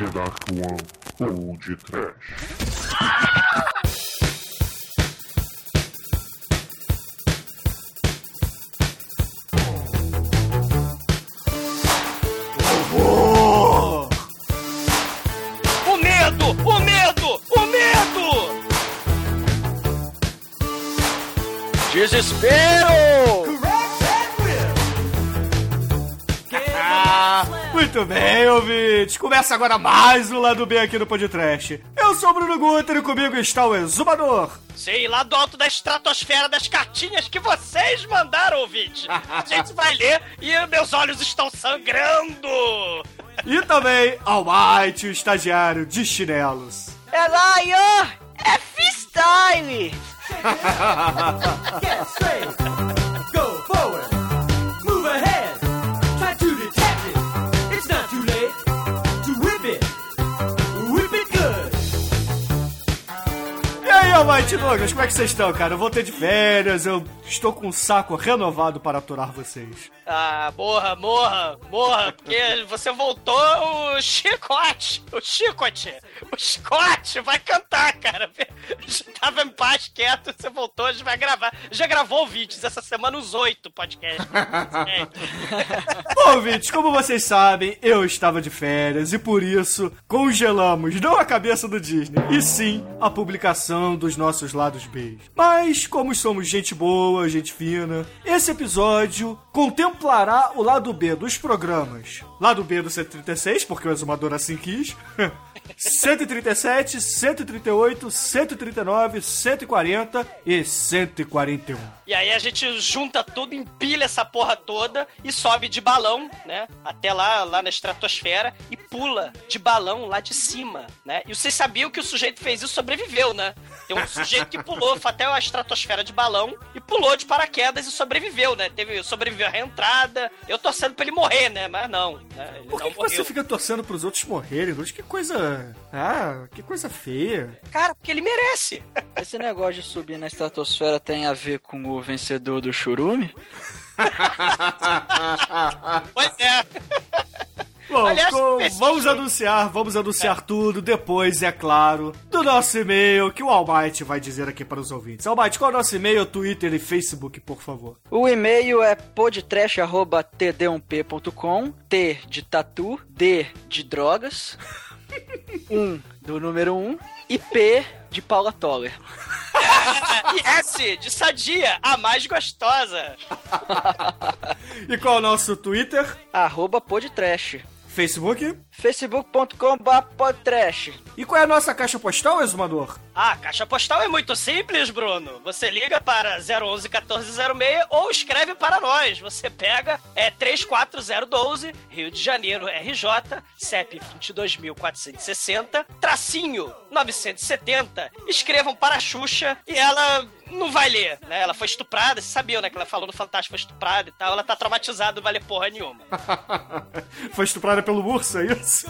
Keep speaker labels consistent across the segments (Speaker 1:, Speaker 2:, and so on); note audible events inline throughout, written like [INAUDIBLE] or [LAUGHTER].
Speaker 1: The Dark One ou de Trash.
Speaker 2: Desespero!
Speaker 3: Muito bem, ouvintes. Começa agora mais um Lado B aqui no Podcast. Eu sou o Bruno Guter e comigo está o Exumador.
Speaker 4: Sei lá do alto da estratosfera das cartinhas que vocês mandaram, ouvinte. A gente vai ler e meus olhos estão sangrando.
Speaker 3: E também ao White, o estagiário de chinelos.
Speaker 2: É Lion! É freestyle! [LAUGHS]
Speaker 3: E aí, Almighty Douglas, como é que vocês estão, cara? Eu voltei de férias, eu estou com um saco renovado para aturar vocês.
Speaker 4: Ah, morra, morra, morra, porque você voltou o chicote, o chicote, o chicote vai cantar, cara. Já tava em paz, quieto, você voltou, a gente vai gravar. Já gravou vídeos essa semana, os oito podcasts. [LAUGHS]
Speaker 3: Bom, ouvintes, como vocês sabem, eu estava de férias e por isso congelamos não a cabeça do Disney, e sim a publicação dos nossos lados B. Mas, como somos gente boa, gente fina, esse episódio contemplará o lado B dos programas. Lado B do 136, porque o exumador assim quis. [LAUGHS] 137, 138, 139, 140 e 141.
Speaker 4: E aí a gente junta tudo, empilha essa porra toda e sobe de balão, né? Até lá, lá na estratosfera e pula de balão lá de cima, né? E vocês sabiam que o sujeito fez isso e sobreviveu, né? Tem um sujeito que pulou, até a estratosfera de balão e pulou de paraquedas e sobreviveu, né? Teve, sobreviveu a reentrada. Eu torcendo pra ele morrer, né? Mas não. Né?
Speaker 3: Por que,
Speaker 4: não
Speaker 3: que você fica torcendo pros outros morrerem? Que coisa. Ah, que coisa feia.
Speaker 4: Cara, porque ele merece.
Speaker 2: Esse negócio de subir na estratosfera tem a ver com o vencedor do churume? [LAUGHS]
Speaker 4: Pois é.
Speaker 3: Bom,
Speaker 4: Aliás,
Speaker 3: com- vamos anunciar, vamos anunciar tudo depois, é claro, do nosso e-mail que o Almighty vai dizer aqui para os ouvintes. Almighty, qual é o nosso e-mail, Twitter e Facebook, por favor?
Speaker 2: O e-mail é podtrash.td1p.com T de tatu, D de drogas, 1 do número 1 e P de Paula Toller.
Speaker 4: E [LAUGHS] S de sadia, a mais gostosa.
Speaker 3: E qual é o nosso Twitter?
Speaker 2: Arroba podtrash.
Speaker 3: Facebook?
Speaker 2: facebook.com.br podtrash.
Speaker 3: E qual é a nossa caixa postal, exumador?
Speaker 4: Ah, a caixa postal é muito simples, Bruno. Você liga para 011 1406 ou escreve para nós. Você pega é 34012, Rio de Janeiro, RJ, CEP 22460, tracinho 970. Escrevam para a Xuxa e ela não vai ler, né? Ela foi estuprada, vocês sabiam, né? Que ela falou no Fantástico foi estuprada e tal. Ela tá traumatizada, não vai ler porra nenhuma. [LAUGHS]
Speaker 3: Foi estuprada pelo urso, é isso?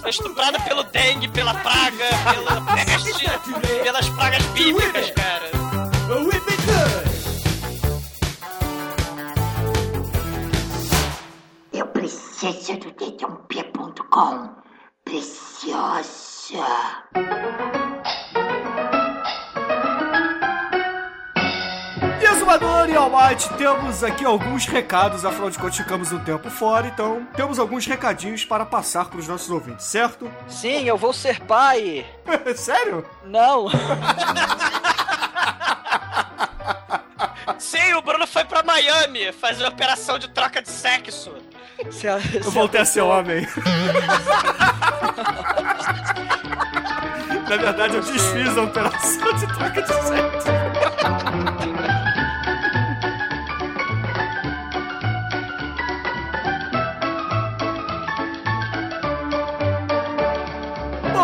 Speaker 4: Foi estuprada pelo dengue, pela praga, pela peste, pelas pragas bíblicas, cara.
Speaker 5: Eu preciso do dedãop.com. Preciosa.
Speaker 3: Exumador e Almighty, temos aqui alguns recados, afinal de contas ficamos um tempo fora, então temos alguns recadinhos para passar para os nossos ouvintes, certo?
Speaker 2: Sim, eu vou ser pai. [LAUGHS]
Speaker 3: Sério?
Speaker 2: Não. [LAUGHS]
Speaker 4: Sim, o Bruno foi pra Miami fazer operação de troca de sexo.
Speaker 2: Se a- se
Speaker 3: Eu voltei a ser homem. [LAUGHS] Na verdade, eu desfiz a operação de troca de sexo.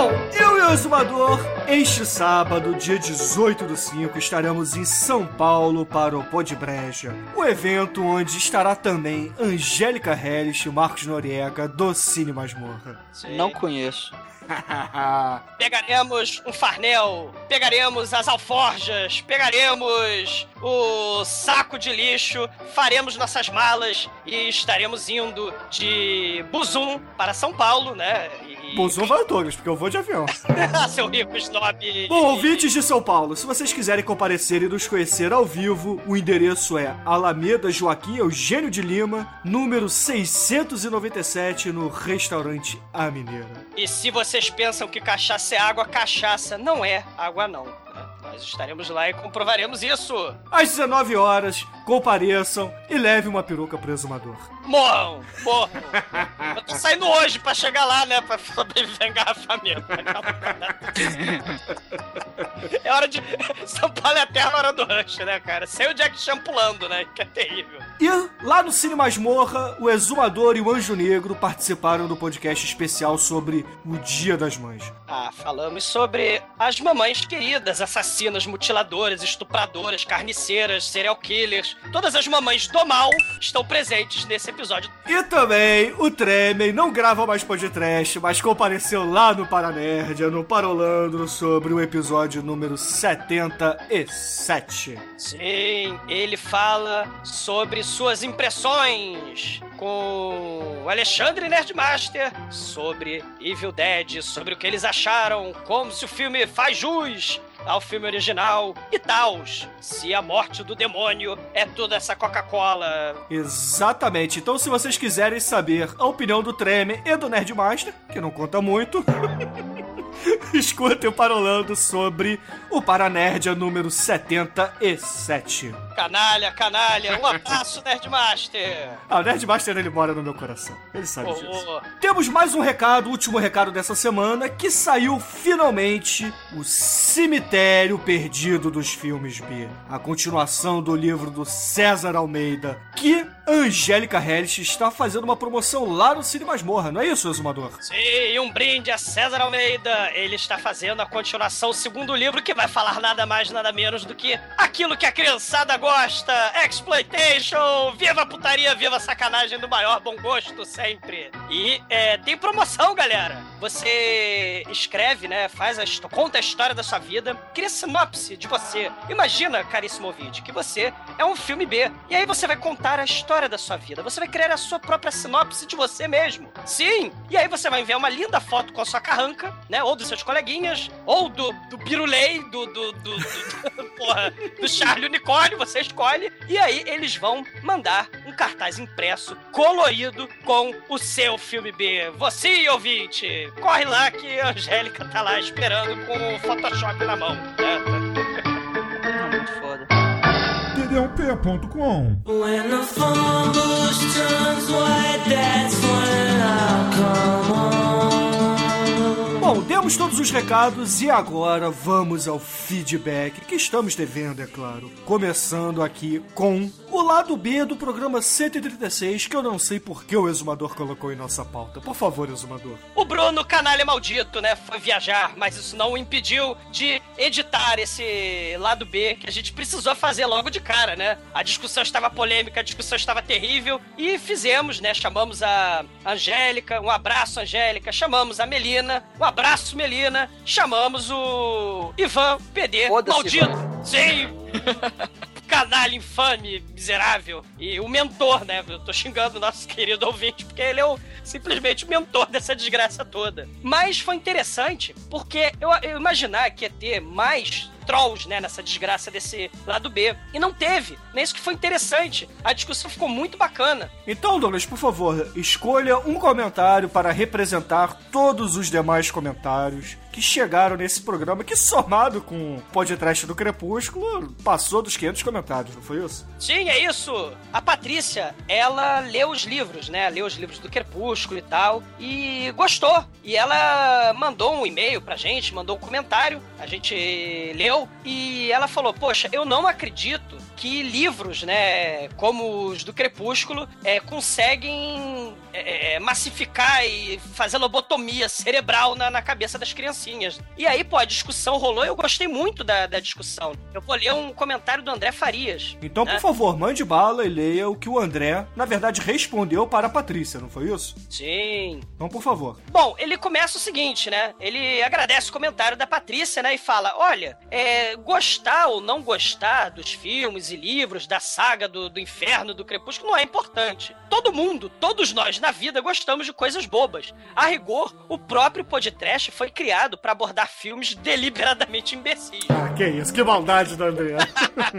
Speaker 3: Eu e o Exumador, este sábado, dia 18 do 5, estaremos em São Paulo para o Podbreja, o evento onde estará também Angélica Hellish e Marcos Noriega do Cine Masmorra.
Speaker 2: Não conheço. [LAUGHS]
Speaker 4: Pegaremos um farnel, pegaremos as alforjas, pegaremos o saco de lixo, faremos nossas malas e estaremos indo de Buzum para São Paulo, né?
Speaker 3: Bolsão vai o Douglas, porque eu vou de avião.
Speaker 4: Seu rico snob.
Speaker 3: Bom, ouvintes de São Paulo, se vocês quiserem comparecer e nos conhecer ao vivo, o endereço é Alameda Joaquim Eugênio de Lima, número 697, no restaurante A Mineira.
Speaker 4: E se vocês pensam que cachaça é água, cachaça não é água não. Nós estaremos lá e comprovaremos isso.
Speaker 3: Às 19 horas, compareçam e leve uma peruca pro exumador.
Speaker 4: Morram, morram. Eu tô saindo hoje pra chegar lá, né? Pra sobreviver engarrafamento. É hora de. São Paulo é a hora do rush, né, cara? Sem o Jack Chan pulando, né? Que é terrível.
Speaker 3: E lá no Cine Masmorra, o Exumador e o Anjo Negro participaram do podcast especial sobre o Dia das Mães.
Speaker 4: Ah, falamos sobre as mamães queridas, assassinas, mutiladoras, estupradoras, carniceiras, serial killers. Todas as mamães do mal estão presentes nesse episódio.
Speaker 3: E também o Tremen não grava mais podcast, mas compareceu lá no Paranerdia, no Parolandro, sobre o episódio número 77.
Speaker 4: Sim, ele fala sobre suas impressões com Alexandre Nerdmaster sobre Evil Dead, sobre o que eles acharam, como se o filme faz jus ao filme original e tal. Se a morte do demônio é toda essa Coca-Cola.
Speaker 3: Exatamente. Então, se vocês quiserem saber a opinião do Tremen e do Nerdmaster, que não conta muito, [LAUGHS] [LAUGHS] escutem o Parolando sobre o Paranerdia número 77.
Speaker 4: Canalha, canalha, um abraço, Nerdmaster!
Speaker 3: Ah, o Nerdmaster ele mora no meu coração. Ele sabe
Speaker 4: Oh,
Speaker 3: disso.
Speaker 4: oh.
Speaker 3: Temos mais um recado, último recado dessa semana, que saiu finalmente o Cemitério Perdido dos Filmes B. A continuação do livro do César Almeida, que Angélica Hellish está fazendo uma promoção lá no Cine Masmorra, não é isso, Exumador?
Speaker 4: Sim, um brinde a César Almeida. Ele está fazendo a continuação, o segundo livro, que vai falar nada mais, nada menos do que aquilo que a criançada gosta: exploitation, viva a putaria, viva a sacanagem do maior bom gosto sempre. E é, tem promoção, galera. Você escreve, né? Faz a conta a história da sua vida, cria sinopse de você. Imagina, caríssimo ouvinte, que você é um filme B. E aí você vai contar a história da sua vida. Você vai criar a sua própria sinopse de você mesmo. Sim! E aí você vai enviar uma linda foto com a sua carranca, né? Ou dos seus coleguinhas, ou do, do Birulei, do, do, do, do, [LAUGHS] porra, do Charlie Unicórnio, você escolhe. E aí eles vão mandar um cartaz impresso, colorido, com o seu filme B. Você, ouvinte, corre lá que a Angélica tá lá esperando com o Photoshop na mão. né?
Speaker 2: Muito foda.
Speaker 1: td1p.com
Speaker 6: When the phone bush turns white, that's when I'll come on.
Speaker 3: Bom, demos todos os recados e agora vamos ao feedback que estamos devendo, é claro. Começando aqui com o lado B do programa 136, que eu não sei por que o Exumador colocou em nossa pauta. Por favor, Exumador.
Speaker 4: O Bruno, canalha maldito, né? Foi viajar, mas isso não o impediu de editar esse lado B que a gente precisou fazer logo de cara, né? A discussão estava polêmica, a discussão estava terrível e fizemos, né? Chamamos a Angélica, um abraço, Angélica. Chamamos a Melina, um abraço, Melina. Chamamos o Ivan PD, maldito. Sim! [LAUGHS] canalha infame, miserável. E o mentor, né? Eu tô xingando o nosso [LAUGHS] querido ouvinte, porque ele é o, simplesmente o mentor dessa desgraça toda. Mas foi interessante, porque eu, eu imaginar que ia ter mais trolls, né, nessa desgraça desse lado B. E não teve. Né? Isso que foi interessante. A discussão ficou muito bacana.
Speaker 3: Então, Douglas, por favor, escolha um comentário para representar todos os demais comentários que chegaram nesse programa, que somado com o podcast do Crepúsculo, passou dos 500 comentários, não foi isso?
Speaker 4: Sim, é isso. A Patrícia, ela leu os livros, né? Leu os livros do Crepúsculo e tal. E gostou. E ela mandou um e-mail pra gente, mandou um comentário. A gente leu. E ela falou: Poxa, eu não acredito que livros, né? Como os do Crepúsculo, é, conseguem é, é, massificar e fazer lobotomia cerebral na, na cabeça das criancinhas. E aí, pô, a discussão rolou e eu gostei muito da, da discussão. Eu vou ler um comentário do André Farias.
Speaker 3: Então, por
Speaker 4: né?
Speaker 3: favor, mande bala e leia o que o André, na verdade, respondeu para a Patrícia, não foi isso?
Speaker 4: Sim.
Speaker 3: Então, por favor.
Speaker 4: Bom, ele começa o seguinte, né? Ele agradece o comentário da Patrícia, né? E fala: olha, é, gostar ou não gostar dos filmes e livros da saga do, do inferno, do crepúsculo, não é importante. Todo mundo, todos nós na vida gostamos de coisas bobas. A rigor, o próprio podcast foi criado para abordar filmes deliberadamente imbecis.
Speaker 3: Ah, que isso, que maldade do André.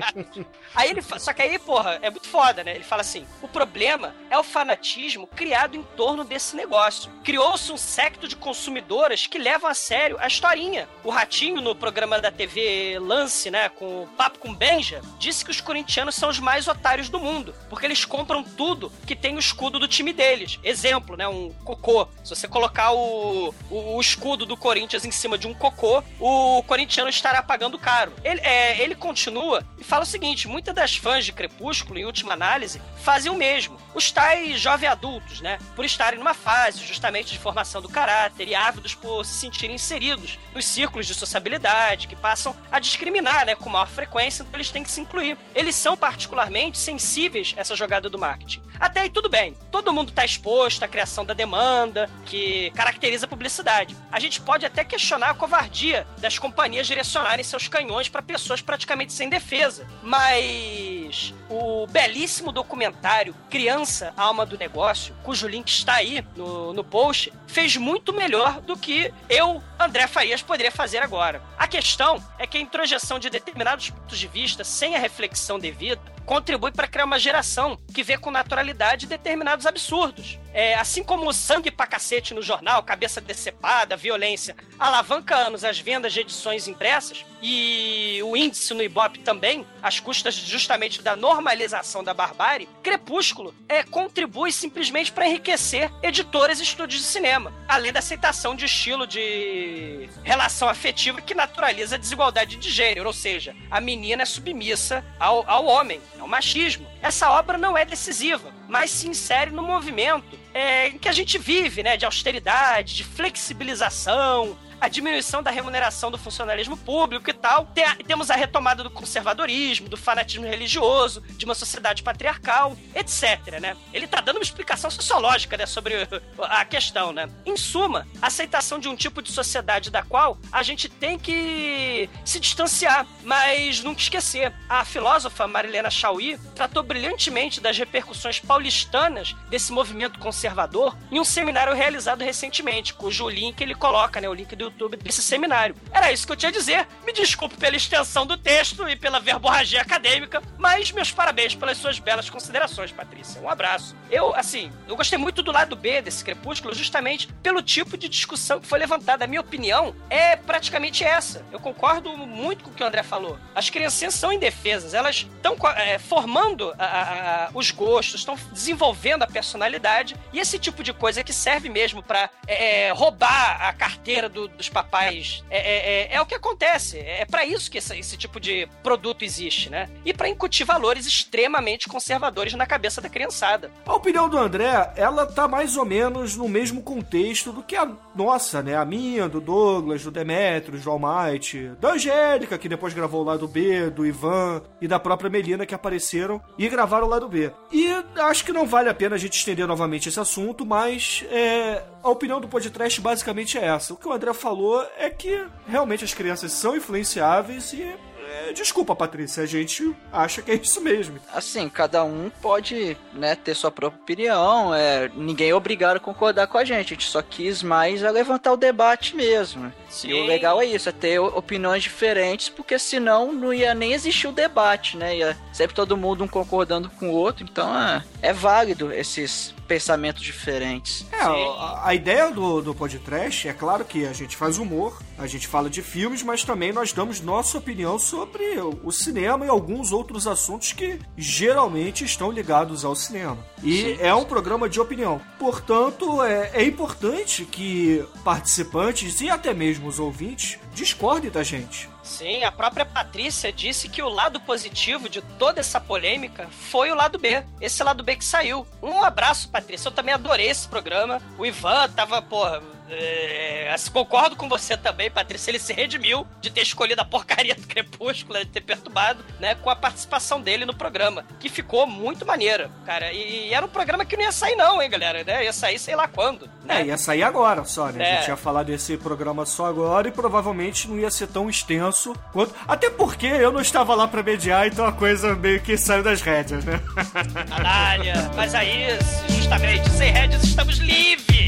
Speaker 3: [LAUGHS]
Speaker 4: Aí ele só que aí, porra, é muito foda, né? Ele fala assim: o problema é o fanatismo criado em torno desse negócio. Criou-se um secto de consumidoras que levam a sério a historinha. O Ratinho, no programa da TV Lance, né, com o Papo com Benja, disse que os corintianos são os mais otários do mundo, porque eles compram tudo que tem o escudo do time deles. Exemplo, né, um cocô. Se você colocar o, o, o escudo do Corinthians em cima de um cocô, o corintiano estará pagando caro. Ele, é, ele continua e fala o seguinte: muitas das fãs de Crepúsculo, em última análise, fazem o mesmo. Os tais jovens adultos, né? Por estarem numa fase justamente de formação do caráter e ávidos por se sentirem inseridos nos círculos de sociabilidade, que passam a discriminar, né? Com maior frequência, então eles têm que se incluir. Eles são particularmente sensíveis a essa jogada do marketing. Até aí tudo bem. Todo mundo está exposto à criação da demanda, que caracteriza a publicidade. A gente pode até questionar a covardia das companhias direcionarem seus canhões para pessoas praticamente sem defesa. Mas o belíssimo documentário Criança, Alma do Negócio, cujo link está aí no, no post, fez muito melhor do que eu, André Farias, poderia fazer agora. A questão é que a introjeção de determinados pontos de vista sem a reflexão devida contribui para criar uma geração que vê com naturalidade determinados absurdos. É, assim como o sangue pra cacete no jornal, cabeça decepada, violência, alavanca anos as vendas de edições impressas e o índice no Ibope também, às custas justamente da normalização da barbárie, Crepúsculo é, contribui simplesmente para enriquecer editoras e estúdios de cinema, além da aceitação de estilo de relação afetiva que naturaliza a desigualdade de gênero, ou seja, a menina é submissa ao, ao homem, ao machismo. Essa obra não é decisiva, mas se insere no movimento é, em que a gente vive, né, de austeridade, de flexibilização, a diminuição da remuneração do funcionalismo público e tal. Tem- temos a retomada do conservadorismo, do fanatismo religioso, de uma sociedade patriarcal, etc, né? Ele tá dando uma explicação sociológica, né, sobre a questão, né? Em suma, a aceitação de um tipo de sociedade da qual a gente tem que se distanciar, mas nunca esquecer. A filósofa Marilena Chauí tratou brilhantemente das repercussões paulistanas desse movimento conservador em um seminário realizado recentemente, cujo link ele coloca, né, o link do YouTube desse seminário. Era isso que eu tinha a dizer. Me desculpe pela extensão do texto e pela verborragia acadêmica, mas meus parabéns pelas suas belas considerações, Patrícia. Um abraço. Eu, assim, eu gostei muito do lado B desse crepúsculo, justamente pelo tipo de discussão que foi levantada. A minha opinião é praticamente essa. Eu concordo muito com o que o André falou. As criancinhas são indefesas, elas estão formando a- a- a- os gostos, estão desenvolvendo a personalidade, e esse tipo de coisa que serve mesmo pra é, roubar a carteira do- dos papais é, é- é- é o que acontece. É pra isso que esse, esse tipo de produto existe, né? E pra incutir valores extremamente conservadores na cabeça da criançada.
Speaker 3: A opinião do André, ela tá mais ou menos no mesmo contexto do que a nossa, né? A minha, do Douglas, do Demetrius, do Almighty, da Angélica, que depois gravou o lado B, do Ivan e da própria Melina, que apareceram e gravaram o lado B. E acho que não vale a pena a gente estender novamente esse assunto, mas é, a opinião do podcast basicamente é essa. O que o André falou é que realmente as crianças são influenciáveis e. é, desculpa, Patrícia, a gente acha que é isso mesmo.
Speaker 2: Assim, cada um pode, né, ter sua própria opinião. É, ninguém é obrigado a concordar com a gente. A gente só quis mais é levantar o debate mesmo. E o legal é isso, é ter opiniões diferentes, porque senão não ia nem existir o debate, né? Ia sempre todo mundo um concordando com o outro. Então é, é válido esses pensamentos diferentes.
Speaker 3: É, a, a ideia do, do podcast é claro que a gente faz humor, a gente fala de filmes, mas também nós damos nossa opinião sobre o, o cinema e alguns outros assuntos que geralmente estão ligados ao cinema. E é um programa de opinião. Portanto, é, é importante que participantes e até mesmo os ouvintes discordem da gente.
Speaker 4: Sim, a própria Patrícia disse que o lado positivo de toda essa polêmica foi o lado B. Esse lado B que saiu. Um abraço, Patrícia. Eu também adorei esse programa. O Ivan tava, porra, é, assim, concordo com você também, Patrícia. Ele se redimiu de ter escolhido a porcaria do Crepúsculo, de ter perturbado, né, com a participação dele no programa, que ficou muito maneira, cara. E, e era um programa que não ia sair, não, hein, galera? Né? Ia sair sei lá quando. Né?
Speaker 3: É, ia sair agora só, né? A
Speaker 4: É.
Speaker 3: gente ia falar desse programa só agora e provavelmente não ia ser tão extenso quanto. Até porque eu não estava lá pra mediar, então a coisa meio que saiu das rédeas, né? [LAUGHS]
Speaker 4: Canalha. Mas aí, justamente, sem rédeas, estamos livres.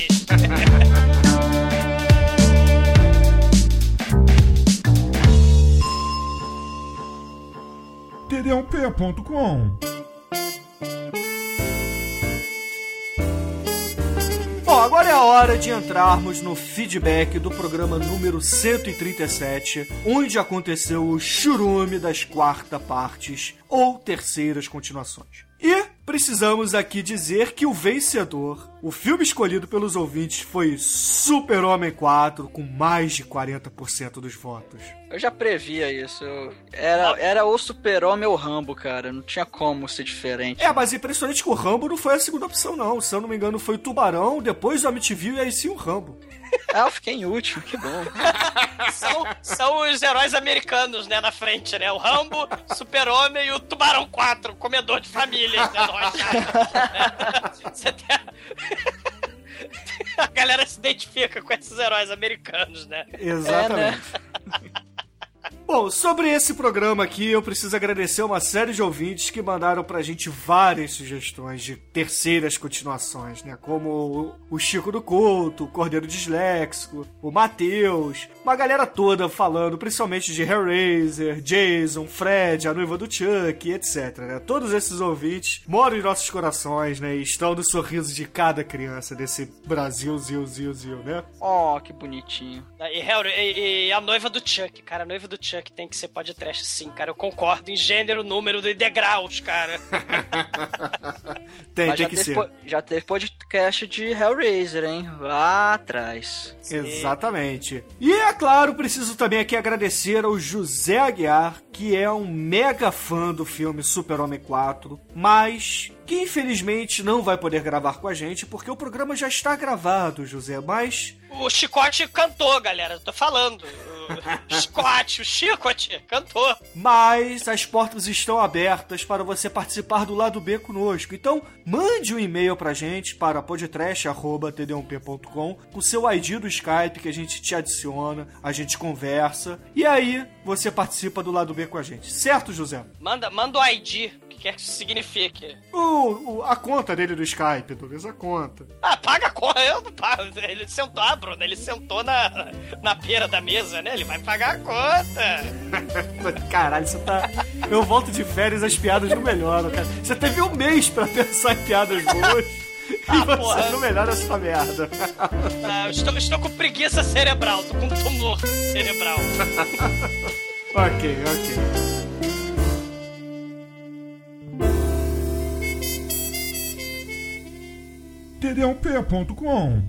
Speaker 1: td1p.com
Speaker 3: Bom, agora é a hora de entrarmos no feedback do programa número 137, onde aconteceu o churume das quarta partes ou terceiras continuações. E precisamos aqui dizer que o vencedor, o filme escolhido pelos ouvintes foi Super-Homem 4, com mais de 40% dos votos.
Speaker 2: Eu já previa isso. Era, era o Super-Homem ou o Rambo, cara. Não tinha como ser diferente.
Speaker 3: É, mas impressionante que o Rambo não foi a segunda opção, não. Se eu não me engano, foi o Tubarão, depois o Amityville e aí sim o Rambo.
Speaker 2: Ah, eu fiquei em último, que bom. [LAUGHS]
Speaker 4: São, são os heróis americanos, né, na frente, né? O Rambo, Super-Homem e o Tubarão 4, comedor de famílias, né? Nós. [LAUGHS] Você tem a... [LAUGHS] a galera se identifica com esses heróis americanos, né?
Speaker 3: Exatamente. Bom, sobre esse programa aqui, eu preciso agradecer uma série de ouvintes que mandaram pra gente várias sugestões de terceiras continuações, né? Como o- Chico do Couto, o Cordeiro Disléxico, o Matheus, uma galera toda falando, principalmente de Hellraiser, Jason, Fred, a noiva do Chuck, etc, né? Todos esses ouvintes moram em nossos corações, né? E estão no sorriso de cada criança desse Brasil, zil, zil, zil, né?
Speaker 2: Oh, que bonitinho.
Speaker 4: E, e- e a noiva do Chuck, cara, a noiva do Chuck tem que ser podcast sim, cara. Eu concordo em gênero, número e degraus, cara. [LAUGHS]
Speaker 3: Tem,
Speaker 2: Mas
Speaker 3: tem
Speaker 2: já
Speaker 3: que ser.
Speaker 2: po- já teve podcast de Hellraiser, hein? Lá atrás.
Speaker 3: Exatamente. E é claro, preciso também aqui agradecer ao José Aguiar, que é um mega fã do filme Super-Homem 4, mas que infelizmente não vai poder gravar com a gente porque o programa já está gravado, José, mas
Speaker 4: O Chicote cantou, galera, eu tô falando. [LAUGHS] O Chicote, o Chicote cantou.
Speaker 3: mas as portas estão abertas para você participar do lado B conosco. Então, mande um e-mail pra gente para podtrash@td1p.com com seu ID do Skype que a gente te adiciona, a gente conversa e aí você participa do lado B com a gente. Certo, José?
Speaker 4: Manda, manda o ID, o que quer que isso signifique.
Speaker 3: O, o- a conta dele do Skype, Douglas, a conta.
Speaker 4: Ah, paga a conta, eu não pago. Ele sentou, ah, Bruno, ele sentou na, na beira da mesa, né? Ele vai pagar a conta. [LAUGHS]
Speaker 3: Caralho, você tá. Eu volto de férias, as piadas não melhoram, cara. Você teve um mês pra pensar em piadas boas. E
Speaker 4: Ah,
Speaker 3: você
Speaker 4: porra.
Speaker 3: não melhora essa merda.
Speaker 4: Ah, eu estou, estou com preguiça cerebral, tô com tumor cerebral. [LAUGHS]
Speaker 3: ok, ok.
Speaker 1: td1p.com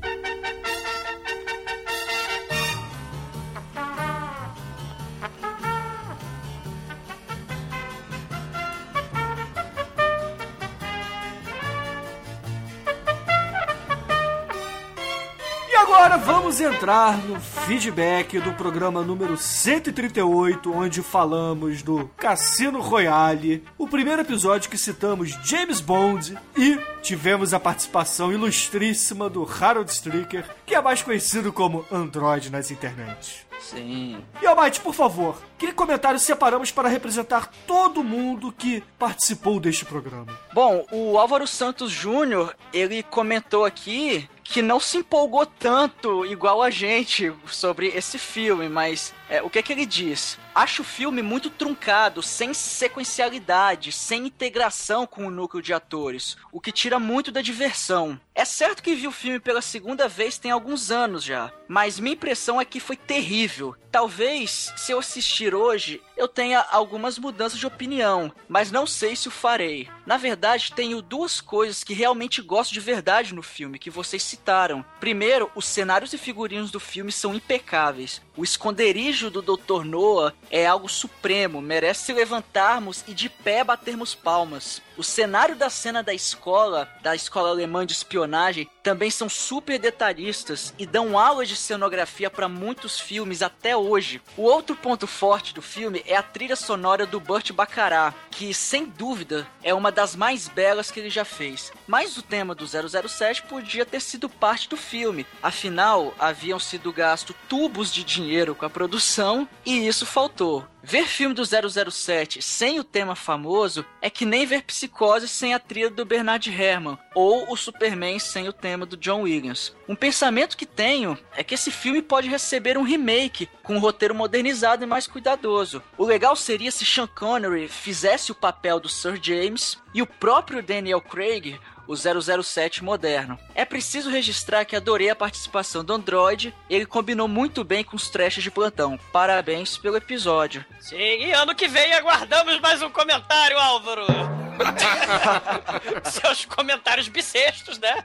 Speaker 3: agora vamos entrar no feedback do programa número 138, onde falamos do Cassino Royale, o primeiro episódio que citamos James Bond e tivemos a participação ilustríssima do Harold Stricker, que é mais conhecido como Android nas internets.
Speaker 2: Sim.
Speaker 3: E Almighty, por favor, que comentário separamos para representar todo mundo que participou deste programa?
Speaker 2: Bom, o Álvaro Santos Júnior, ele comentou aqui que não se empolgou tanto igual a gente sobre esse filme, mas é, o que é que ele diz? Acho o filme muito truncado, sem sequencialidade, sem integração com o núcleo de atores, o que tira muito da diversão. É certo que vi o filme pela segunda vez tem alguns anos já, mas minha impressão é que foi terrível. Talvez, se eu assistir hoje, eu tenha algumas mudanças de opinião, mas não sei se o farei. Na verdade, tenho duas coisas que realmente gosto de verdade no filme, que vocês citaram. Primeiro, os cenários e figurinos do filme são impecáveis. O esconderijo do Dr. Noah é algo supremo, merece levantarmos e de pé batermos palmas. O cenário da cena da escola, da escola alemã de espionagem, também são super detalhistas e dão aula de cenografia para muitos filmes até hoje. O outro ponto forte do filme é a trilha sonora do Burt Bacharach, que sem dúvida é uma das mais belas que ele já fez. Mas o tema do 007 podia ter sido parte do filme, afinal haviam sido gastos tubos de dinheiro com a produção e isso faltou. Ver filme do 007 sem o tema famoso é que nem ver Psicose sem a trilha do Bernard Herrmann ou o Superman sem o tema do John Williams. Um pensamento que tenho é que esse filme pode receber um remake com um roteiro modernizado e mais cuidadoso. O legal seria se Sean Connery fizesse o papel do Sir James e o próprio Daniel Craig o 007 moderno. É preciso registrar que adorei a participação do Android, ele combinou muito bem com os trashes de plantão. Parabéns pelo episódio.
Speaker 4: Sim, e ano que vem aguardamos mais um comentário, Álvaro. [LAUGHS] Seus comentários bissextos, né?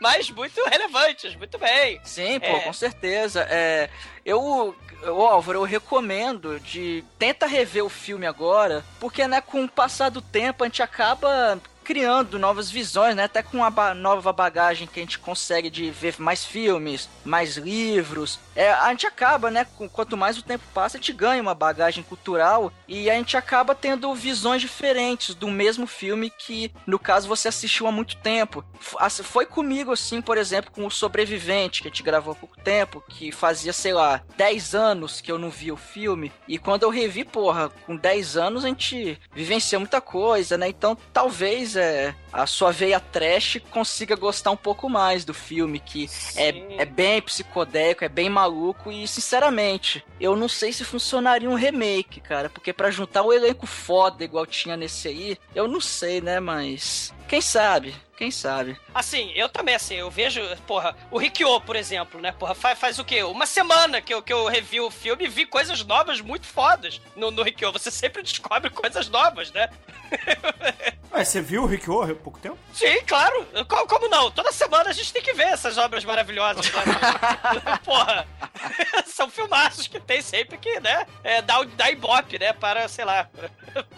Speaker 4: Mas muito relevantes, muito bem.
Speaker 2: Sim, pô,
Speaker 4: É.
Speaker 2: com certeza. É, eu, eu, Álvaro, eu recomendo de tenta rever o filme agora, porque né, com o passar do tempo a gente acaba criando novas visões, né? Até com a ba- nova bagagem que a gente consegue de ver mais filmes, mais livros. É, a gente acaba, né? com- Quanto mais o tempo passa, a gente ganha uma bagagem cultural e a gente acaba tendo visões diferentes do mesmo filme que, no caso, você assistiu há muito tempo. Foi comigo, assim, por exemplo, com o Sobrevivente, que a gente gravou há pouco tempo, que fazia, sei lá, 10 anos que eu não via o filme. E quando eu revi, porra, com 10 anos a gente vivenciou muita coisa, né? Então talvez é, a sua veia trash consiga gostar um pouco mais do filme, que é, é bem psicodélico, é bem maluco e, sinceramente, eu não sei se funcionaria um remake, cara, porque pra juntar um elenco foda igual tinha nesse aí, eu não sei, né, mas quem sabe? Quem sabe?
Speaker 4: Assim, eu também, assim, eu vejo, porra, o Rikyo, por exemplo, né? Porra, faz, faz o quê? Uma semana que eu, que eu revi o filme e vi coisas novas muito fodas no, no Rikyo. Você sempre descobre coisas novas, né? [LAUGHS]
Speaker 3: Ué, você viu o Rick Horror há pouco tempo?
Speaker 4: Sim, claro. Co- Como não? Toda semana a gente tem que ver essas obras maravilhosas. né? [LAUGHS] Porra. [LAUGHS] São filmaços que tem sempre que, né? É, o- dar ibope, né? Para, sei lá.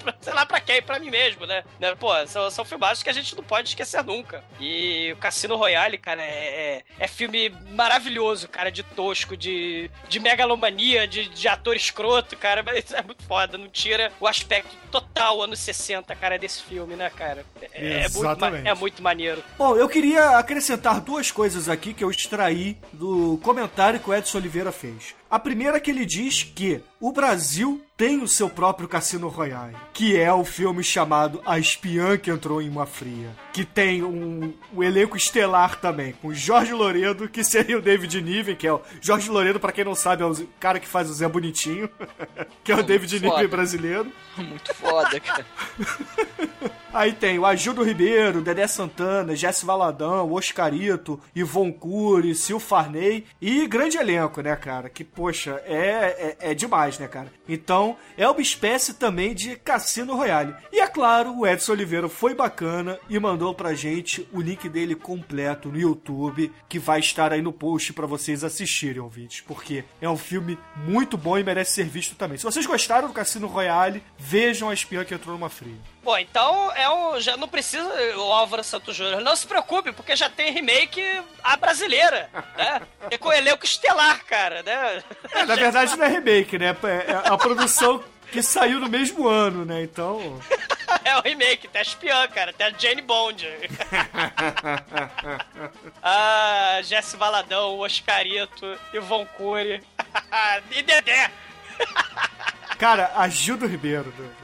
Speaker 4: pra- sei lá pra quem? Pra mim mesmo, né? né? Pô, são, são filmagens que a gente não pode esquecer nunca. E o Cassino Royale, cara, é, é, é filme maravilhoso, cara, de tosco, de, de megalomania, de, de ator escroto, cara. Mas é muito foda. Não tira o aspecto total anos 60, cara, desse filme, né, cara? É, é muito, é muito maneiro.
Speaker 3: Bom, eu queria acrescentar duas coisas aqui que eu extraí do comentário que o Edson Oliveira fez. A primeira é que ele diz que o Brasil tem o seu próprio Cassino Royale, que é o filme chamado A Espiã que Entrou em Uma Fria, que tem um, um elenco estelar também, com Jorge Loredo, que seria o David Niven, que é o Jorge Loredo, pra quem não sabe, é o cara que faz o Zé Bonitinho, [LAUGHS] que é o David
Speaker 2: foda.
Speaker 3: Niven brasileiro.
Speaker 2: Muito foda, cara. [LAUGHS]
Speaker 3: Aí tem o Agildo Ribeiro, Dedé Santana, Jesse Valadão, Oscarito, Ivon Cury, Sil Farney e grande elenco, né, cara? Que, poxa, é, é, é demais, né, cara? Então, é uma espécie também de Cassino Royale. E é claro, o Edson Oliveira foi bacana e mandou pra gente o link dele completo no YouTube, que vai estar aí no post pra vocês assistirem, ouvintes, porque é um filme muito bom e merece ser visto também. Se vocês gostaram do Cassino Royale, vejam a espiã que entrou numa fria.
Speaker 4: Bom, então é um. Já não precisa o Álvaro Santos Júnior. Não se preocupe, porque já tem remake a brasileira, né? [LAUGHS] E com elenco estelar, cara, né?
Speaker 3: É, na verdade não é remake, né? É a produção que saiu no mesmo ano, né? Então. [LAUGHS]
Speaker 4: É o remake, tem a espiã, cara, a Jane Bond. [LAUGHS] ah, Jesse Valadão, Oscarito, Ivon Cury e Dedé.
Speaker 3: Cara, Agildo Ribeiro, meu Deus.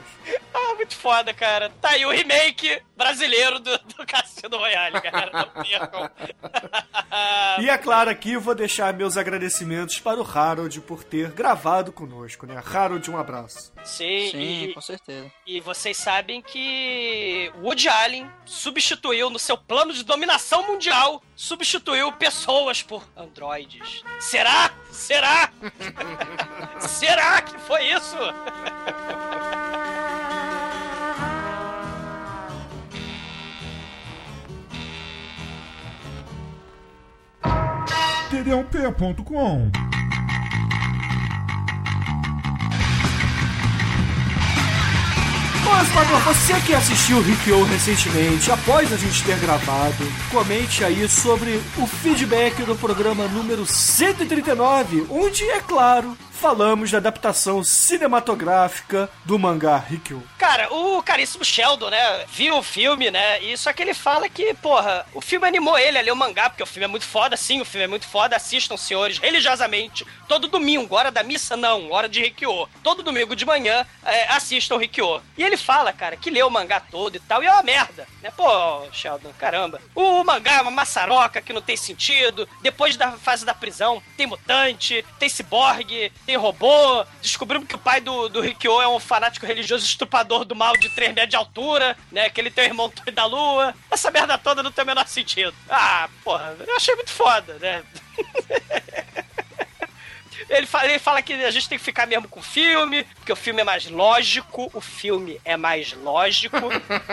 Speaker 4: Ah, muito foda, cara. Tá aí o remake brasileiro do, do Cassino Royale, cara. Não percam. [LAUGHS]
Speaker 3: E é claro aqui eu vou deixar meus agradecimentos para o Harold por ter gravado conosco, né? Harold, um abraço.
Speaker 4: Sim,
Speaker 2: Sim,
Speaker 4: e,
Speaker 2: com certeza.
Speaker 4: e vocês sabem que Woody Allen substituiu no seu plano de dominação mundial, substituiu pessoas por androides. Será? Será? [LAUGHS] Será que foi isso? [LAUGHS]
Speaker 1: td1p.com
Speaker 3: Bom, Esquadrão, você que assistiu o Rikyo recentemente, após a gente ter gravado, comente aí sobre o feedback do programa número 139, onde, é claro, falamos da adaptação cinematográfica do mangá Rikyo.
Speaker 4: Cara, o caríssimo Sheldon, né, viu o filme, né, e só que ele fala que, porra, o filme animou ele a ler o mangá, porque o filme é muito foda, sim, o filme é muito foda, assistam, senhores, religiosamente, todo domingo, hora da missa não, hora de Rikyo. Todo domingo de manhã, é, assistam o Rikyo. E ele fala, cara, que leu o mangá todo e tal, e é uma merda, né, pô, Sheldon, caramba. O mangá é uma maçaroca que não tem sentido, depois da fase da prisão, tem mutante, tem ciborgue, tem robô, descobrimos que o pai do, do Rikyo é um fanático religioso estrupador do mal de 3 metros de altura, né? Que ele tem o irmão Toy da Lua. Essa merda toda não tem o menor sentido. Ah, porra, eu achei muito foda, né? [LAUGHS] Ele fala, ele fala que a gente tem que ficar mesmo com o filme, porque o filme é mais lógico, o filme é mais lógico.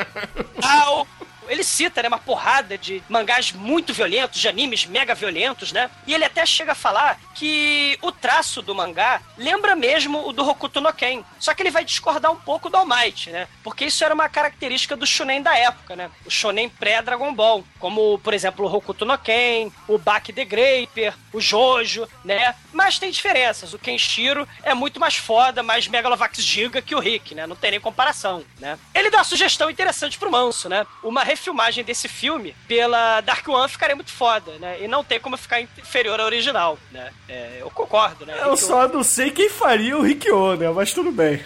Speaker 4: [LAUGHS] Tal. Ele cita, né, uma porrada de mangás muito violentos, de animes mega violentos, né? E ele até chega a falar que o traço do mangá lembra mesmo o do Hokuto no Ken. Só que ele vai discordar um pouco do All Might, né? Porque isso era uma característica do shonen da época, né? O shonen pré-Dragon Ball, como, por exemplo, o Hokuto no Ken, o Baki the Graper, o Jojo, né? Mas tem diferenças. O Kenshiro é muito mais foda, mais Megalovax Giga que o Rick, né? Não tem nem comparação, né? Ele dá uma sugestão interessante pro Manso, né? Uma refilmagem desse filme pela Dark One ficaria muito foda, né? E não tem como ficar inferior ao original, né? É, eu concordo, né?
Speaker 3: Eu só não sei quem faria o Rikyo, né? Mas tudo bem.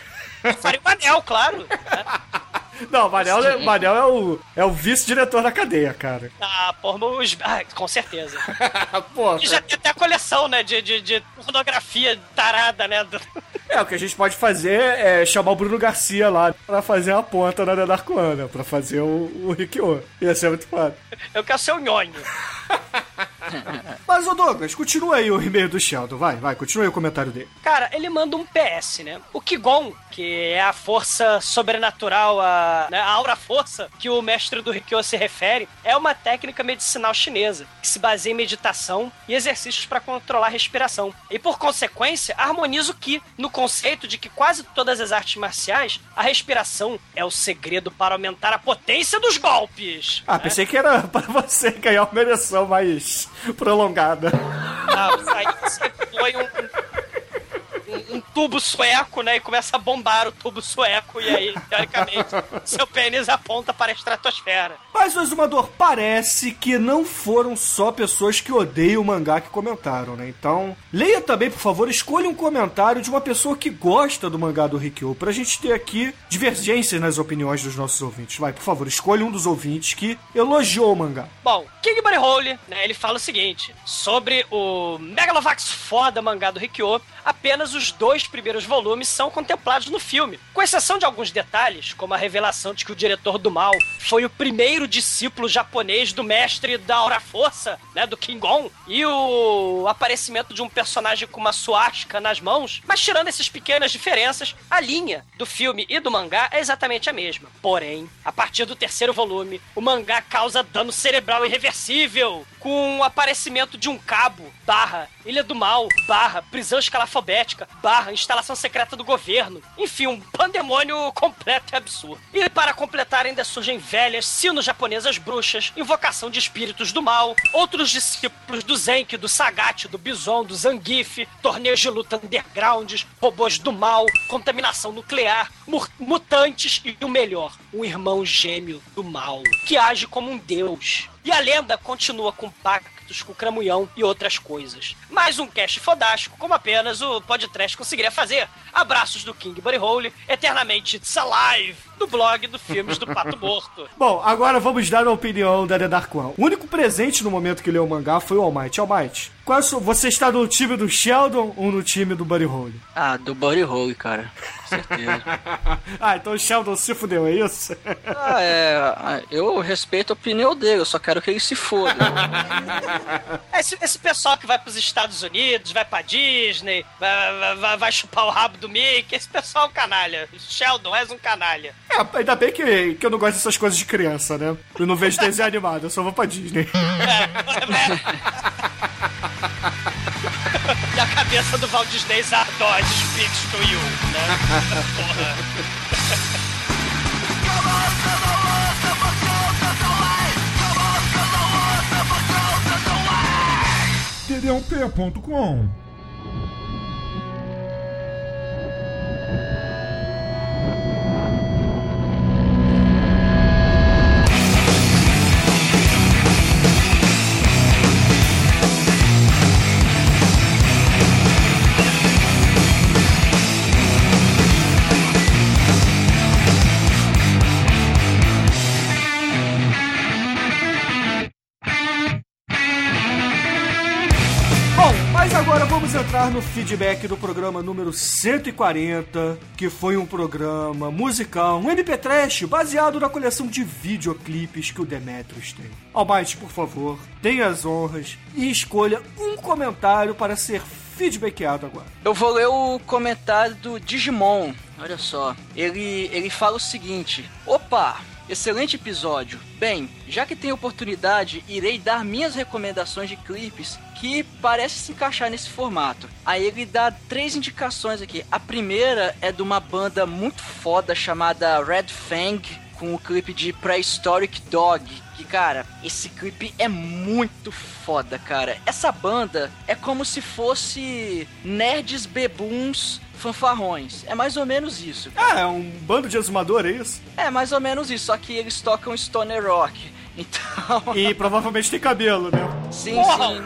Speaker 4: Faria o Manel, claro. né? [LAUGHS]
Speaker 3: Não, o Manel, é- Manel é o, é o vice-diretor da cadeia, cara.
Speaker 4: Ah, porra, os... ah, com certeza. [LAUGHS]
Speaker 3: Pô,
Speaker 4: E já tem até a coleção, né? De, de, de pornografia tarada, né?
Speaker 3: é, o que a gente pode fazer é chamar o Bruno Garcia lá pra fazer a ponta na Dark One, né? Pra fazer o, o Rikyo. Ia ser muito foda.
Speaker 4: Eu quero ser o nhonho. [LAUGHS] [LAUGHS]
Speaker 3: Mas, ô Douglas, continua aí o e-mail do Sheldon. Vai, vai, continua aí o comentário dele.
Speaker 4: Cara, ele manda um PS, né? O Kigon, que é a força sobrenatural, a, né, a aura força que o mestre do Rikyo se refere, é uma técnica medicinal chinesa que se baseia em meditação e exercícios para controlar a respiração. E por consequência, harmoniza o Ki no conceito de que quase todas as artes marciais, a respiração é o segredo para aumentar a potência dos golpes.
Speaker 3: Ah, pensei que era pra você ganhar uma ereção mais prolongada.
Speaker 4: Ah, isso aí um- um tubo sueco, né? E começa a bombar o tubo sueco. E aí, teoricamente, [LAUGHS] seu pênis aponta para a estratosfera.
Speaker 3: Mas, o Exumador, parece que não foram só pessoas que odeiam o mangá que comentaram, né? Então, leia também, por favor, escolha um comentário de uma pessoa que gosta do mangá do Rikyo, pra gente ter aqui divergências nas opiniões dos nossos ouvintes. Vai, por favor, escolha um dos ouvintes que elogiou o mangá.
Speaker 4: Bom, King Buddy Hole, né, ele fala o seguinte, sobre o Megalovax foda mangá do Rikyo, apenas os dois primeiros volumes são contemplados no filme, com exceção de alguns detalhes, como a revelação de que o diretor do mal foi o primeiro discípulo japonês do mestre da Aura Força, né, do Kingon, e o aparecimento de um personagem com uma suástica nas mãos, mas tirando essas pequenas diferenças, a linha do filme e do mangá é exatamente a mesma. Porém, a partir do terceiro volume, o mangá causa dano cerebral irreversível, com o aparecimento de um cabo, barra, Ilha do Mal, barra, prisão escalafobética, barra, instalação secreta do governo. Enfim, um pandemônio completo e absurdo. E para completar ainda surgem velhas sino-japonesas bruxas, invocação de espíritos do mal, outros discípulos do Zenki, do Sagat, do Bison, do Zangief, torneios de luta undergrounds, robôs do mal, contaminação nuclear, mu- mutantes e o melhor, um irmão gêmeo do mal, que age como um deus. E a lenda continua com pactos com Cramunhão e outras coisas. Mais um cast fodástico, como apenas o podcast conseguiria fazer. Abraços do King Buddy Hole, eternamente It's Alive, do blog do Filmes do Pato Morto. [LAUGHS]
Speaker 3: Bom, agora vamos dar a opinião da The Dark One. O único presente no momento que leu o mangá foi o All Might. All Might, qual é sua- você está no time do Sheldon ou no time do Buddy Hole?
Speaker 2: Ah, do Buddy Hole, cara. Com certeza. [LAUGHS]
Speaker 3: ah, então o Sheldon se fudeu, é isso?
Speaker 2: ah, é. ah, Eu respeito a opinião dele, eu só quero que ele se foda. [LAUGHS]
Speaker 4: Esse, esse pessoal que vai pros Estados Unidos, vai pra Disney, vai, vai- vai chupar o rabo do Mickey, esse pessoal é um canalha. Sheldon, és um canalha.
Speaker 3: É, ainda bem que, que eu não gosto dessas coisas de criança, né? Eu não vejo desenho animado, eu só vou pra Disney. [LAUGHS]
Speaker 4: e a cabeça do Walt Disney Zardoz speaks to you, né? Porra.
Speaker 3: Entrar no feedback do programa número 140, que foi um programa musical, um MP3 baseado na coleção de videoclipes que o Demetrius tem. Almighty, por favor, tenha as honras e escolha um comentário para ser feedbackado agora.
Speaker 2: Eu vou ler o comentário do Digimon. Olha só. Ele, ele fala o seguinte: Opa! Excelente episódio. Bem, já que tenho oportunidade, irei dar minhas recomendações de clipes que parece se encaixar nesse formato. Aí ele dá três indicações aqui. A primeira é de uma banda muito foda chamada Red Fang, com o clipe de Prehistoric Dog. Que, cara, esse clipe é muito foda, cara. Essa banda é como se fosse nerds bebuns fanfarrões. É mais ou menos isso.
Speaker 3: Ah, é um bando de exumador, é isso?
Speaker 2: É mais ou menos isso, só que eles tocam stoner rock. [LAUGHS] Então,
Speaker 3: E provavelmente tem cabelo, né?
Speaker 2: sim,
Speaker 4: Porra!
Speaker 2: sim.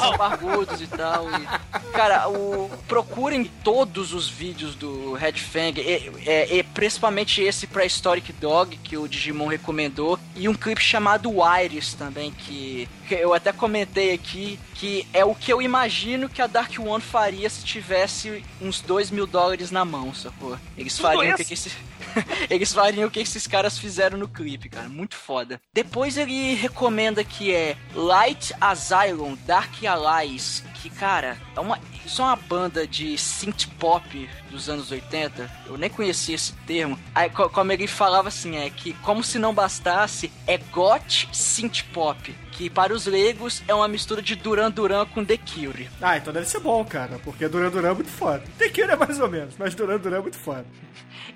Speaker 2: São barbudos e tal. e- cara, o, procurem todos os vídeos do Red Fang, e, é, e principalmente esse Prehistoric Dog que o Digimon recomendou, e um clipe chamado Iris também, que eu até comentei aqui, que é o que eu imagino que a Dark One faria se tivesse uns 2 mil dólares na mão, sacou? Eles
Speaker 4: Tudo
Speaker 2: fariam o que, que esse- [LAUGHS] Eles fariam o que esses caras fizeram no clipe, cara. Muito foda. Depois ele recomenda que é Light Asylum Dark Allies. Que, cara, é uma, isso é uma banda de synth pop dos anos 80. Eu nem conhecia esse termo. Aí, co- como ele falava assim, é que como se não bastasse, é goth synth pop. Que para os leigos é uma mistura de Duran Duran com The Cure.
Speaker 3: Ah, então deve ser bom, cara, porque Duran Duran é muito foda. Que ir, é mais ou menos, mas Duran Duran é muito foda.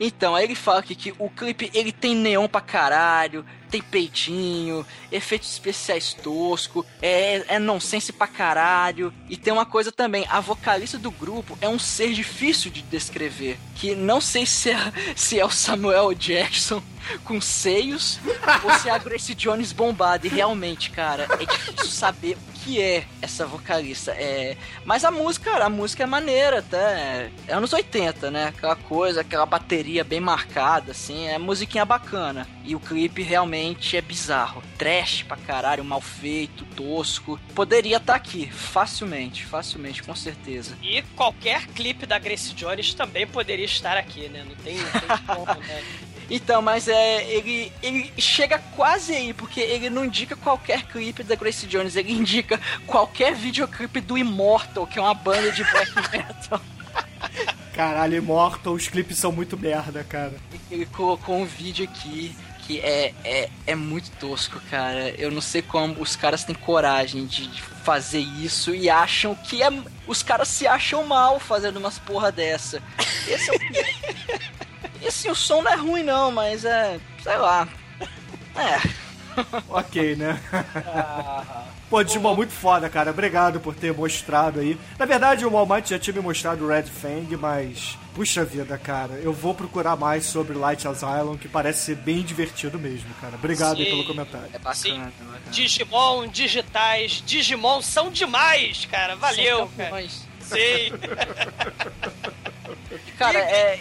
Speaker 2: Então, aí ele fala aqui que o clipe ele tem neon pra caralho, tem peitinho, efeitos especiais tosco, é, é nonsense pra caralho. E tem uma coisa também, a vocalista do grupo é um ser difícil de descrever. Que não sei se é, [LAUGHS] se é o Samuel Jackson [LAUGHS] com seios ou se é a Grace Jones bombada. E realmente, cara, é difícil saber que é essa vocalista. É... Mas a música, a música é maneira, até. É anos 80, né? Aquela coisa, aquela bateria bem marcada, assim, é musiquinha bacana. E o clipe realmente é bizarro. Trash pra caralho, mal feito, tosco. Poderia estar aqui, facilmente, facilmente, com certeza.
Speaker 4: E qualquer clipe da Grace Jones também poderia estar aqui, né? Não tem, não tem como, né? [LAUGHS]
Speaker 2: Então, mas é. Ele, ele chega quase aí, porque ele não indica qualquer clipe da Grace Jones, ele indica qualquer videoclipe do Immortal, que é uma banda de black [LAUGHS] metal.
Speaker 3: Caralho, Immortal, os clipes são muito merda, cara.
Speaker 2: Ele colocou um vídeo aqui que é, é, é muito tosco, cara. Eu não sei como os caras têm coragem de, de fazer isso e acham que é. Os caras se acham mal fazendo umas porra dessa. Esse é o. [LAUGHS] E assim, o som não é ruim não, mas é. sei lá. É.
Speaker 3: Ok, né? Pô, Digimon, muito foda, cara. Obrigado por ter mostrado aí. Na verdade, o Walmart já tinha me mostrado o Red Fang, mas. Puxa vida, cara. Eu vou procurar mais sobre Light Asylum, que parece ser bem divertido mesmo, cara. Obrigado aí
Speaker 4: Sim.
Speaker 3: pelo comentário.
Speaker 2: É bacana,
Speaker 4: Sim.
Speaker 2: bacana.
Speaker 4: Digimon, digitais, Digimon são demais, cara. Valeu, cara. Sim.
Speaker 2: Cara, é-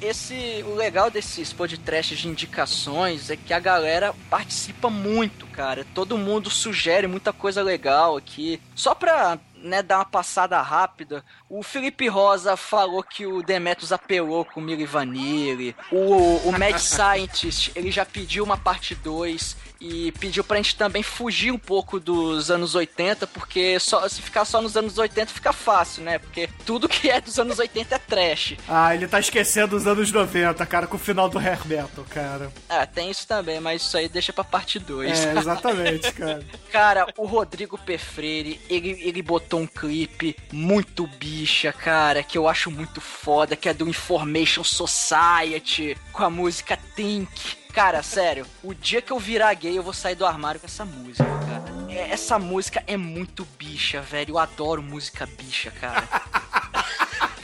Speaker 2: esse o legal desses podcasts de indicações é que a galera participa muito, cara. Todo mundo sugere muita coisa legal aqui. Só pra né, dar uma passada rápida, o Felipe Rosa falou que o Demetrius apelou com o Mili Vanilli. O, o Mad Scientist, ele já pediu uma parte 2 e pediu pra gente também fugir um pouco dos anos 80, porque só, se ficar só nos anos 80 fica fácil, né? Porque tudo que é dos anos 80 é trash.
Speaker 3: Ah, ele tá esquecendo os anos 90, cara, com o final do hair metal, cara.
Speaker 2: Ah, tem isso também, mas isso aí deixa pra parte 2.
Speaker 3: É, exatamente, cara. [LAUGHS]
Speaker 2: Cara, o Rodrigo P. Freire, ele, ele botou um clipe muito bicha, cara, que eu acho muito foda, que é do Information Society, com a música Think. Cara, sério, o dia que eu virar gay, eu vou sair do armário com essa música, cara. é- essa música é muito bicha, velho. Eu adoro música bicha, cara. [LAUGHS]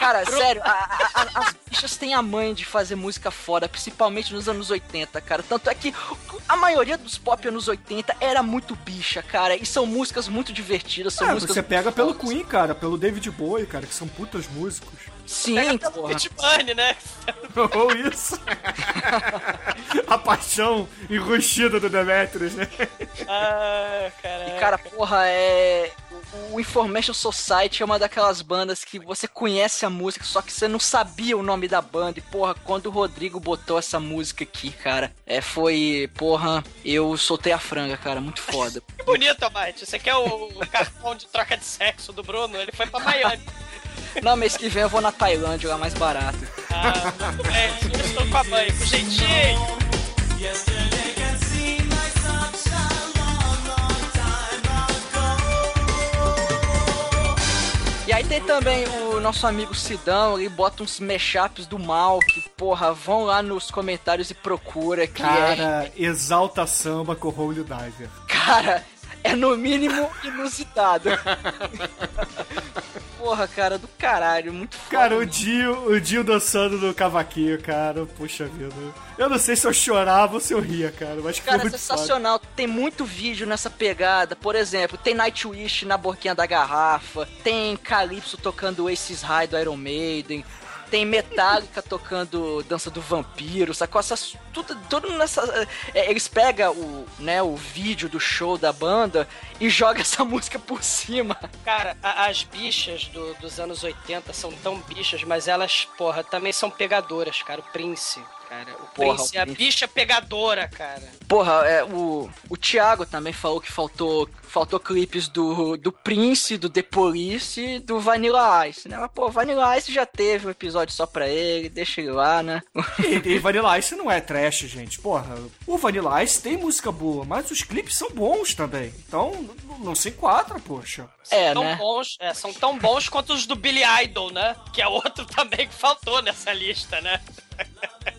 Speaker 2: Cara, sério, a- a- a- as bichas têm a mãe de fazer música foda, principalmente nos anos 80, cara. Tanto é que a maioria dos pop anos 80 era muito bicha, cara. E são músicas muito divertidas, são
Speaker 3: É,
Speaker 2: músicas.
Speaker 3: você pega pelo
Speaker 2: fodas.
Speaker 3: Queen, cara, pelo David Bowie, cara, que são putas músicos.
Speaker 2: Sim,
Speaker 4: Pega
Speaker 2: porra.
Speaker 4: Pit Bunny, né? [LAUGHS]
Speaker 3: Ou isso. [LAUGHS] a paixão enrustida do Demetrius, né?
Speaker 4: Ah, caralho.
Speaker 2: E, cara, porra, é. O Information Society é uma daquelas bandas que você conhece a música, só que você não sabia o nome da banda. E, porra, quando o Rodrigo botou essa música aqui, cara, é, foi. Porra, eu soltei a franga, cara, muito foda. [LAUGHS]
Speaker 4: Que bonito, Mate. Você quer o, o cartão de troca de sexo do Bruno? Ele foi pra Miami. [LAUGHS]
Speaker 2: Não, mês que vem eu vou na Tailândia, lá mais barato.
Speaker 4: Ah, bem. Eu estou com a mãe, com jeitinho.
Speaker 2: E aí tem também o nosso amigo Sidão, ele bota uns mashups do mal, que, porra, vão lá nos comentários e procura, que é.
Speaker 3: Cara, exalta samba com Holy Diver.
Speaker 2: Cara, é no mínimo inusitado. [LAUGHS] Porra, cara, do caralho, muito foda.
Speaker 3: Cara, o Dio, o Dio dançando no cavaquinho, cara, puxa vida. Eu não sei se eu chorava ou se eu ria, cara, mas
Speaker 2: Cara,
Speaker 3: foda.
Speaker 2: sensacional. Tem muito vídeo nessa pegada. Por exemplo, tem Nightwish na boquinha da garrafa. Tem Calypso tocando Aces High do Iron Maiden. Tem Metallica tocando Dança do Vampiro, sacou? Essas, tudo, tudo nessa... é, eles pegam o, né, o vídeo do show da banda e jogam essa [LAUGHS] música por cima.
Speaker 4: Cara, a- as bichas do- dos anos 80 são tão bichas, mas elas, porra, também são pegadoras, cara. O Prince, cara. O
Speaker 2: Porra,
Speaker 4: Prince
Speaker 2: o
Speaker 4: é a bicha pegadora, cara.
Speaker 2: Porra, é, o, o Thiago também falou que faltou, faltou clipes do, do Prince, do The Police e do Vanilla Ice, né? Mas, pô, Vanilla Ice já teve um episódio só pra ele, deixa ele lá, né?
Speaker 3: E, e Vanilla Ice não é trash, gente. Porra, o Vanilla Ice tem música boa, mas os clipes são bons também. Então, não, se enquadra, poxa.
Speaker 2: É,
Speaker 4: tão
Speaker 2: né?
Speaker 4: bons, é, são tão bons quanto os do Billy Idol, né? Que é outro [LAUGHS] também que faltou nessa lista, né? [LAUGHS]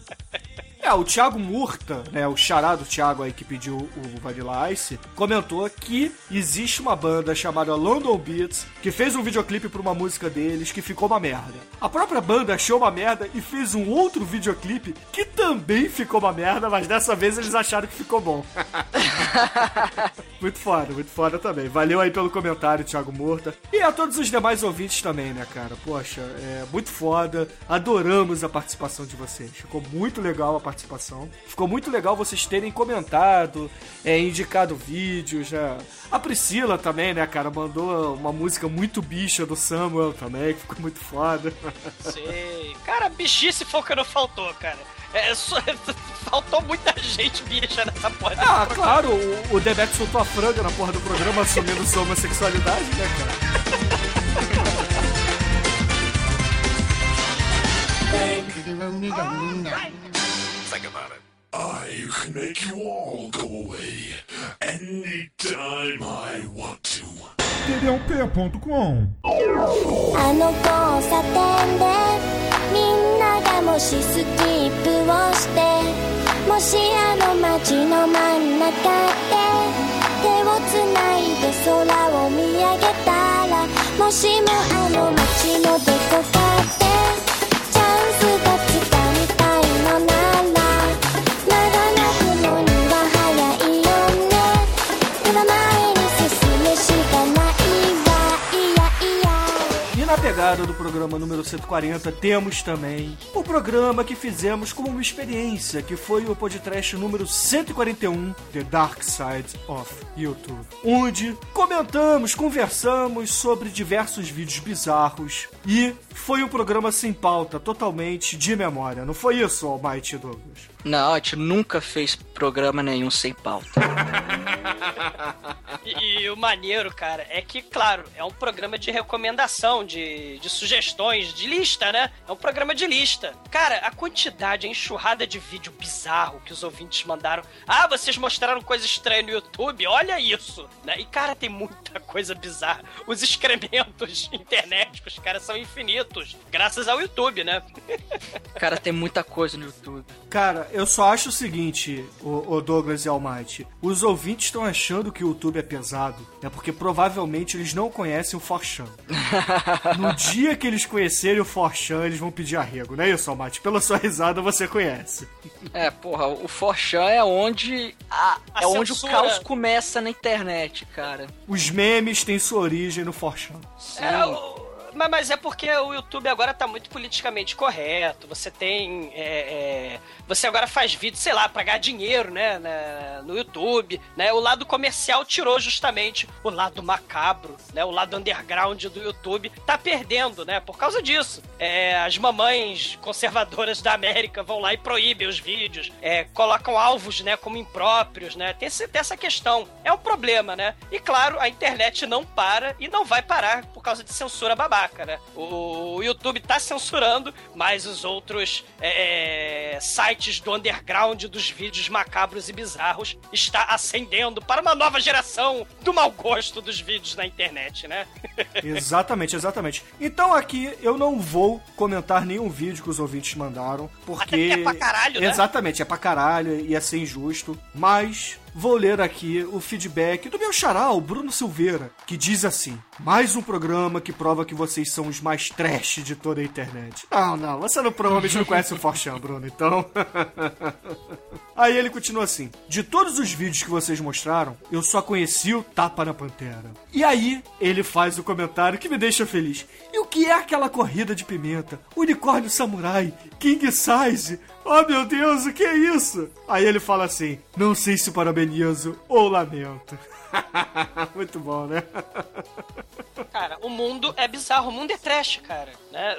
Speaker 3: É, o Thiago Murta, né, o charado Thiago aí que pediu o Vanilla Ice, comentou que existe uma banda chamada London Beats que fez um videoclipe pra uma música deles que ficou uma merda. A própria banda achou uma merda e fez um outro videoclipe que também ficou uma merda, mas dessa vez eles acharam que ficou bom. [LAUGHS] muito foda, muito foda também. Valeu aí pelo comentário, Thiago Murta. E a todos os demais ouvintes também, né, cara? Poxa, é muito foda. Adoramos a participação de vocês. Ficou muito legal a participação. Ficou muito legal vocês terem comentado, é, indicado vídeos, né? A Priscila também, né, cara? Mandou uma música muito bicha do Samuel também, que ficou muito foda.
Speaker 4: Sei. Cara, bichice foi o que não faltou, cara. É, só- [LAUGHS] faltou muita gente bicha nessa porra.
Speaker 3: Ah,
Speaker 4: programa.
Speaker 3: claro, o, o Demet soltou a franga na porra do programa assumindo sua homossexualidade, né, cara?
Speaker 1: I can make you all go away anytime I want to.
Speaker 7: td1p.com
Speaker 8: あの交差点でみんながもしスキップをしてもしあの街の真ん中で手をつないで空を見上げたらもしもあの街のどこか
Speaker 3: Pegada do programa número 140 temos também o programa que fizemos como uma experiência, que foi o podcast número 141, The Dark Side of YouTube, onde comentamos, conversamos sobre diversos vídeos bizarros e foi um programa sem pauta, totalmente de memória. Não foi isso, Almighty Douglas?
Speaker 2: Não, a gente nunca fez programa nenhum sem pauta. [LAUGHS]
Speaker 4: E, e o maneiro, cara, é que, claro, é um programa de recomendação, de, de sugestões, de lista, né? É um programa de lista. Cara, a quantidade, a enxurrada de vídeo bizarro que os ouvintes mandaram. Ah, vocês mostraram coisa estranha no YouTube, olha isso! Né? E, cara, tem muita coisa bizarra. Os excrementos [LAUGHS] internéticos, cara, são infinitos. Graças ao YouTube, né? [LAUGHS]
Speaker 2: Cara, tem muita coisa no YouTube.
Speaker 3: Cara, eu só acho o seguinte, o, Douglas e Almighty. Os ouvintes estão achando que o YouTube é pesado é porque provavelmente eles não conhecem o Forchan. [LAUGHS] No dia que eles conhecerem o Forchan, eles vão pedir arrego, não é isso, Almaty? Pela sua risada você conhece.
Speaker 2: É, porra, o Forchan é onde a-
Speaker 4: A
Speaker 2: é onde o
Speaker 4: censura-
Speaker 2: caos começa na internet, cara.
Speaker 3: Os memes têm sua origem no Forchan.
Speaker 4: É, o- mas, é porque o YouTube agora tá muito politicamente correto. Você tem. é, é, você agora faz vídeo, sei lá, pra ganhar dinheiro, né? na- no YouTube. Né? O lado comercial tirou justamente o lado macabro, né? O lado underground do YouTube tá perdendo, né? Por causa disso. É, as mamães conservadoras da América vão lá e proíbem os vídeos, é, colocam alvos, né, como impróprios, né? Tem, tem essa questão. É um problema, né? E claro, a internet não para e não vai parar por causa de censura babaca, né? O, o YouTube tá censurando, mas os outros é, sites do underground dos vídeos macabros e bizarros está ascendendo para uma nova geração do mau gosto dos vídeos na internet, né? [LAUGHS]
Speaker 3: Exatamente, exatamente. Então aqui eu não vou comentar nenhum vídeo que os ouvintes mandaram, porque.
Speaker 4: Até porque é pra caralho, né?
Speaker 3: Exatamente, é pra caralho, ia ser injusto. Mas vou ler aqui o feedback do meu xará, o Bruno Silveira, que diz assim: Mais um programa que prova que vocês são os mais trash de toda a internet. Não, não, você não, provavelmente não conhece o Forchan, Bruno, então. [LAUGHS] Aí ele continua assim: De todos os vídeos que vocês mostraram, eu só conheci o Tapa na Pantera. E aí ele faz o comentário que me deixa feliz. E o que é aquela corrida de pimenta? Unicórnio samurai, king size. Oh meu Deus, o que é isso? Aí ele fala assim: Não sei se parabenizo ou lamento. [LAUGHS] Muito bom, né?
Speaker 4: Cara, o mundo é bizarro, o mundo é trash, cara, né?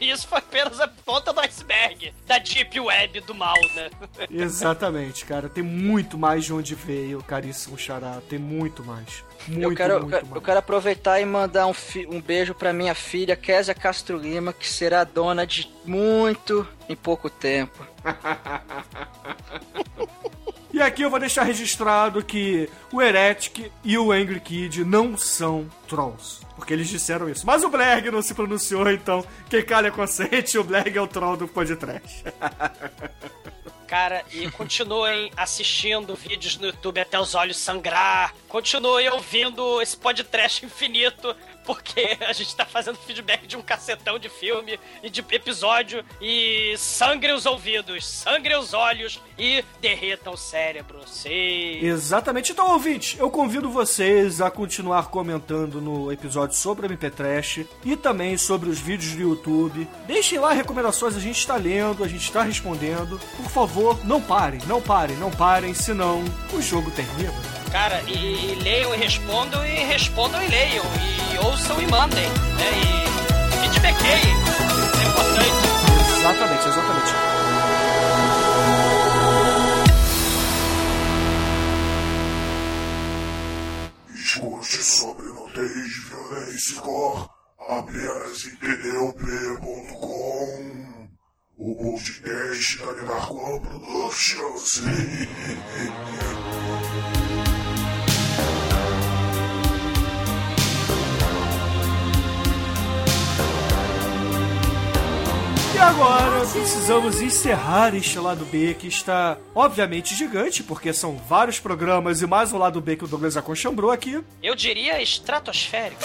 Speaker 4: E [LAUGHS] isso foi apenas a ponta do iceberg da Deep Web do mal, né?
Speaker 3: Exatamente, cara. Tem muito mais de onde veio, caríssimo xará. Tem muito mais. Muito,
Speaker 2: eu, quero, eu,
Speaker 3: muito
Speaker 2: quero,
Speaker 3: mais.
Speaker 2: eu quero aproveitar e mandar um, um beijo pra minha filha, Késia Castro Lima, que será dona de muito em pouco tempo. [LAUGHS]
Speaker 3: E aqui eu vou deixar registrado que o Heretic e o Angry Kid não são trolls. Porque eles disseram isso. Mas o Blerg não se pronunciou, então quem calha consente, o Blerg é o troll do podcast. [LAUGHS]
Speaker 4: Cara, e [LAUGHS] continuem assistindo vídeos no YouTube até os olhos sangrar. Continuem ouvindo esse podcast infinito, porque a gente tá fazendo feedback de um cacetão de filme e de episódio. E sangrem os ouvidos, sangrem os olhos e derretam o cérebro. Sim.
Speaker 3: Exatamente. Então, ouvintes, eu convido vocês a continuar comentando no episódio sobre MP Trash e também sobre os vídeos do YouTube. Deixem lá recomendações, a gente está lendo, a gente está respondendo. Por favor, não parem, não parem, não parem, senão o jogo termina.
Speaker 4: Cara, e, e leiam e respondam, e respondam e leiam, e ouçam e mandem, né? E feedbackeiem. É importante.
Speaker 3: Exatamente, exatamente.
Speaker 1: Escute sobre nudez, violência e cor apenas em tdop.com. O podcast da Narcom Productions.
Speaker 3: Agora precisamos encerrar este lado B que está obviamente gigante, porque são vários programas e mais um lado B que o Douglas aconchambrou aqui.
Speaker 4: Eu diria estratosférico.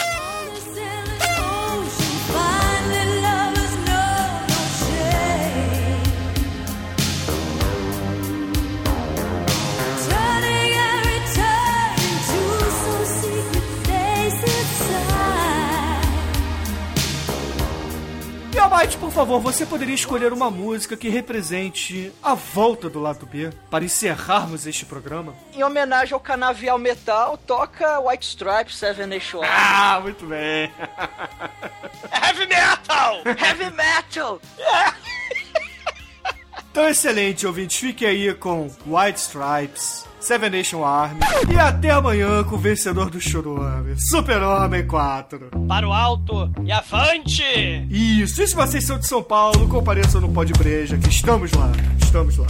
Speaker 3: E Almighty, por favor, você poderia escolher uma música que represente a volta do lado B para encerrarmos este programa?
Speaker 2: Em homenagem ao canavial metal, toca White Stripes, Seven Nation Army.
Speaker 3: Ah, muito bem. [LAUGHS]
Speaker 4: Heavy Metal!
Speaker 2: Heavy Metal! [LAUGHS]
Speaker 3: Então, excelente, ouvintes. Fique aí com White Stripes, Seven Nation Army. E até amanhã com o vencedor do Choruame, Super-Homem 4.
Speaker 4: Para o alto e avante!
Speaker 3: Isso, e se vocês são de São Paulo, compareçam no Pó de Breja, que estamos lá. Estamos lá.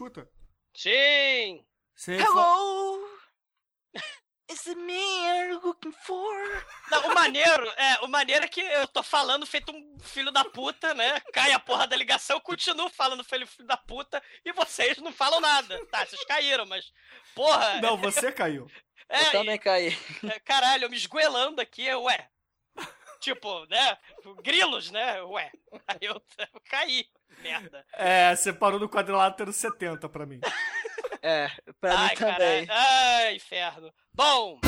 Speaker 3: Escuta?
Speaker 4: Sim!
Speaker 3: Você
Speaker 2: Hello! Is it me you're looking for?
Speaker 4: Não, o maneiro, é, o maneiro é que eu tô falando feito um filho da puta, né? Cai a porra da ligação, eu continuo falando filho, filho da puta e vocês não falam nada. Tá, vocês caíram, mas. Porra!
Speaker 3: Não, você caiu.
Speaker 4: é,
Speaker 2: Eu também caí.
Speaker 4: é, caralho, eu me esgoelando aqui, ué. Tipo, né? Grilos, né? Ué. Aí eu, eu caí. [LAUGHS] Merda.
Speaker 3: É, você parou no quadrilátero 70 pra mim.
Speaker 2: É, pra
Speaker 4: Ai,
Speaker 2: mim também.
Speaker 4: caralho. Ai, inferno. Bom,